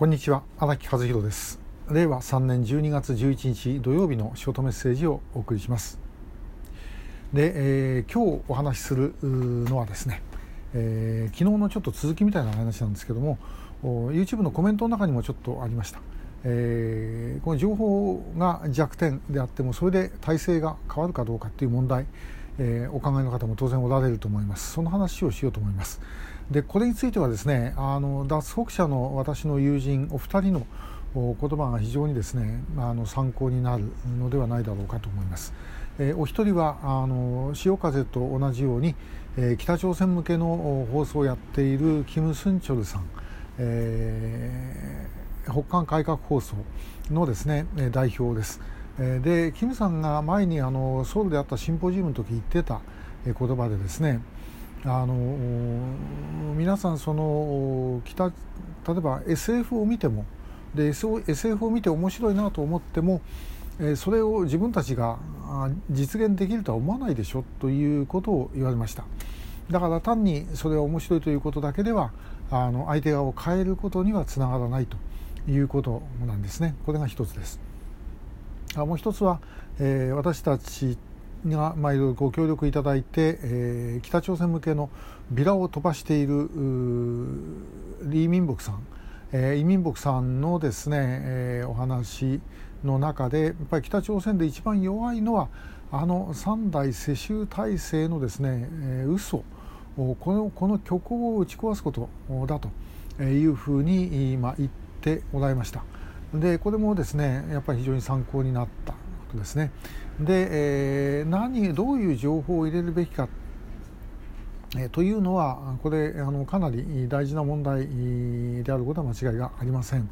こんにちは荒木和弘です。令和3年12月11日土曜日のショートメッセージをお送りします。で、えー、今日お話しするのはですね、えー、昨日のちょっと続きみたいな話なんですけども YouTube のコメントの中にもちょっとありました、えー、この情報が弱点であってもそれで体制が変わるかどうかっていう問題、えー、お考えの方も当然おられると思いますその話をしようと思いますでこれについてはですねあの脱北者の私の友人お二人の言葉が非常にですねあの参考になるのではないだろうかと思います。えお一人はあの潮風と同じように、え北朝鮮向けの放送をやっているキム・スンチョルさん、えー、北韓改革放送のですね代表です。でキムさんが前にあのソウルであったシンポジウムの時言ってた言葉でですねあの皆さんその北例えば SF を見てもで SF を見て面白いなと思ってもそれを自分たちが実現できるとは思わないでしょということを言われました。だから単にそれは面白いということだけではあの相手側を変えることにはつながらないということなんですね。これが一つです。あもう一つは、えー、私たちが、まあ、いろいろご協力いただいて、えー、北朝鮮向けのビラを飛ばしているリー・ミンボクさん、えー、イ・ミンボクさんのですね、えー、お話の中でやっぱり北朝鮮で一番弱いのはあの三代世襲体制のですね、えー、嘘。このこの虚構を打ち壊すことだというふうに今言っておられました。でこれもですねやっぱり非常に参考になったことですねで、えー、何どういう情報を入れるべきか、えー、というのはこれあのかなり大事な問題であることは間違いがありません。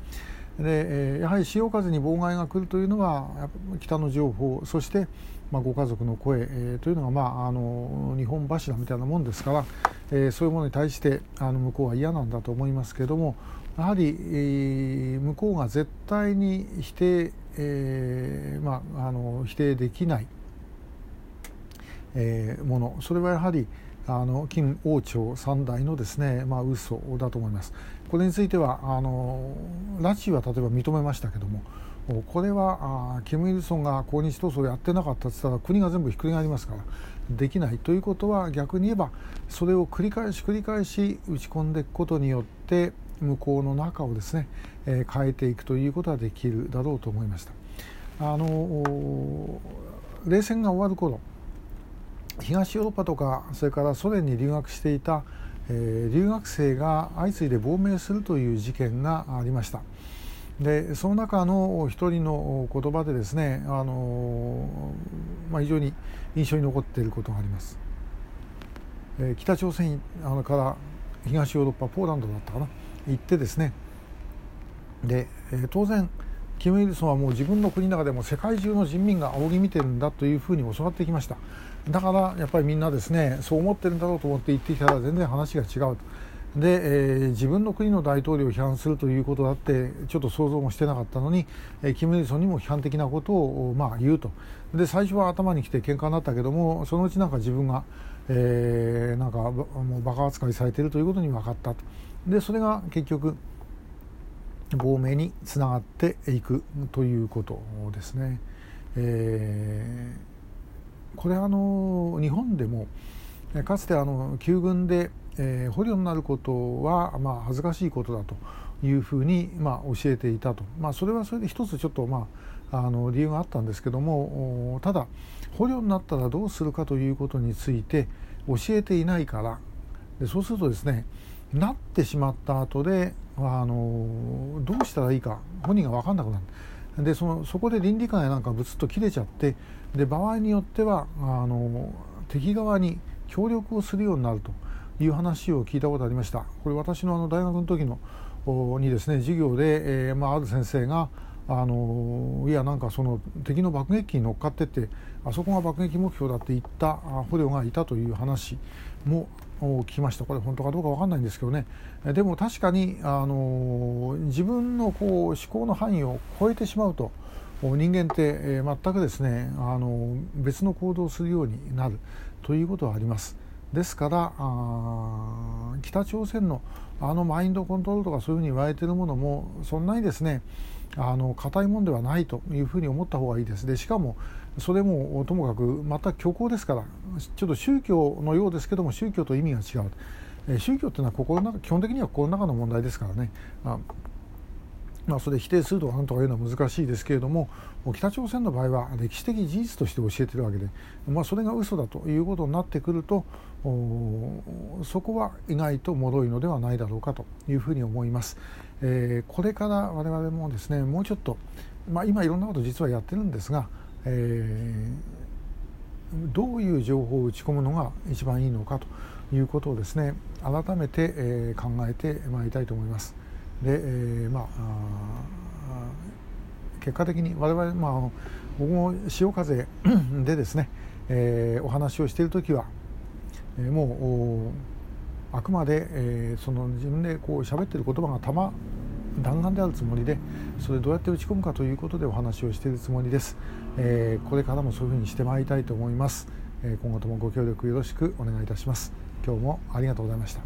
でやはり潮風に妨害が来るというのは北の情報そして、まあ、ご家族の声、えー、というのが、まあ、あの日本柱みたいなもんですから、え、そういうものに対してあの向こうは嫌なんだと思いますけどもやはり、え、向こうが絶対に否定えまあ、あの否定できない、え、ものそれはやはりあの金王朝三代のですね、まあ嘘だと思います。これについてはあの拉致は例えば認めましたけどもこれはあキム・イルソンが抗日闘争をやってなかったと言ったら国が全部ひっくり返りますからできないということは逆に言えばそれを繰り返し繰り返し打ち込んでいくことによって向こうの中をですね、えー、変えていくということはできるだろうと思いました。あの冷戦が終わる頃東ヨーロッパとかそれからソ連に留学していた、えー、留学生が相次いで亡命するという事件がありました。でその中の一人の言葉でですね、あのまあ、非常に印象に残っていることがあります、えー、北朝鮮あのから東ヨーロッパポーランドだったかな行ってですね。で、えー、当然キム・イルソンはもう自分の国の中でも世界中の人民が仰ぎ見てるんだというふうに教わってきました。だからやっぱりみんなですねそう思ってるんだろうと思って言ってきたら全然話が違うと。で、えー、自分の国の大統領を批判するということだってちょっと想像もしてなかったのに、えー、キム・イルソンにも批判的なことを、まあ、言うとで最初は頭にきて喧嘩になったけどもそのうちなんか自分が、えー、なんかもうバカ扱いされているということに分かったとでそれが結局亡命につながっていくということですね。えー、これあの日本でもかつてあの旧軍で、えー、捕虜になることは、まあ、恥ずかしいことだというふうに、まあ、教えていたと、まあ、それはそれで一つちょっと、まあ、あの理由があったんですけどもただ捕虜になったらどうするかということについて教えていないから。でそうするとですねなってしまった後であのどうしたらいいか本人が分かんなくなる。でそのそこで倫理観やなんかブツッと切れちゃってで場合によってはあの敵側に協力をするようになるという話を聞いたことありました。これ私のあの大学の時のにですね授業で、えーまあ、ある先生があのいやなんかその敵の爆撃機に乗っかってってあそこが爆撃目標だって言った捕虜がいたという話も聞きました。これ本当かどうか分かんないんですけどね。でも確かにあの自分のこう思考の範囲を超えてしまうと人間って全くですねあの別の行動をするようになるということはあります。ですから北朝鮮のあのマインドコントロールとかそういうふうに言われているものもそんなにですねあの硬いものではないというふうに思った方がいいです。でしかもそれもともかくまた虚構ですからちょっと宗教のようですけども宗教と意味が違う。宗教というのは心の中基本的には心の中の問題ですからね。まあ、それ否定するとかなんとかいうのは難しいですけれども北朝鮮の場合は歴史的事実として教えているわけで、まあ、それが嘘だということになってくるとそこは意外と脆いのではないだろうかというふうに思います。えー、これから我々もですねもうちょっと、まあ、今いろんなこと実はやってるんですが、えー、どういう情報を打ち込むのが一番いいのかということをですね改めて、え、考えてまいりたいと思います。で、えー、まあ結果的に我々、まあ、あの僕も潮風 でですね、えー、お話をしている時は、えー、もうあくまで、えー、その自分でこう喋ってる言葉がたま弾丸であるつもりでそれどうやって打ち込むかということでお話をしているつもりです、えー、これからもそういうふうにしてまいりたいと思います、えー、今後ともご協力よろしくお願いいたします。今日もありがとうございました。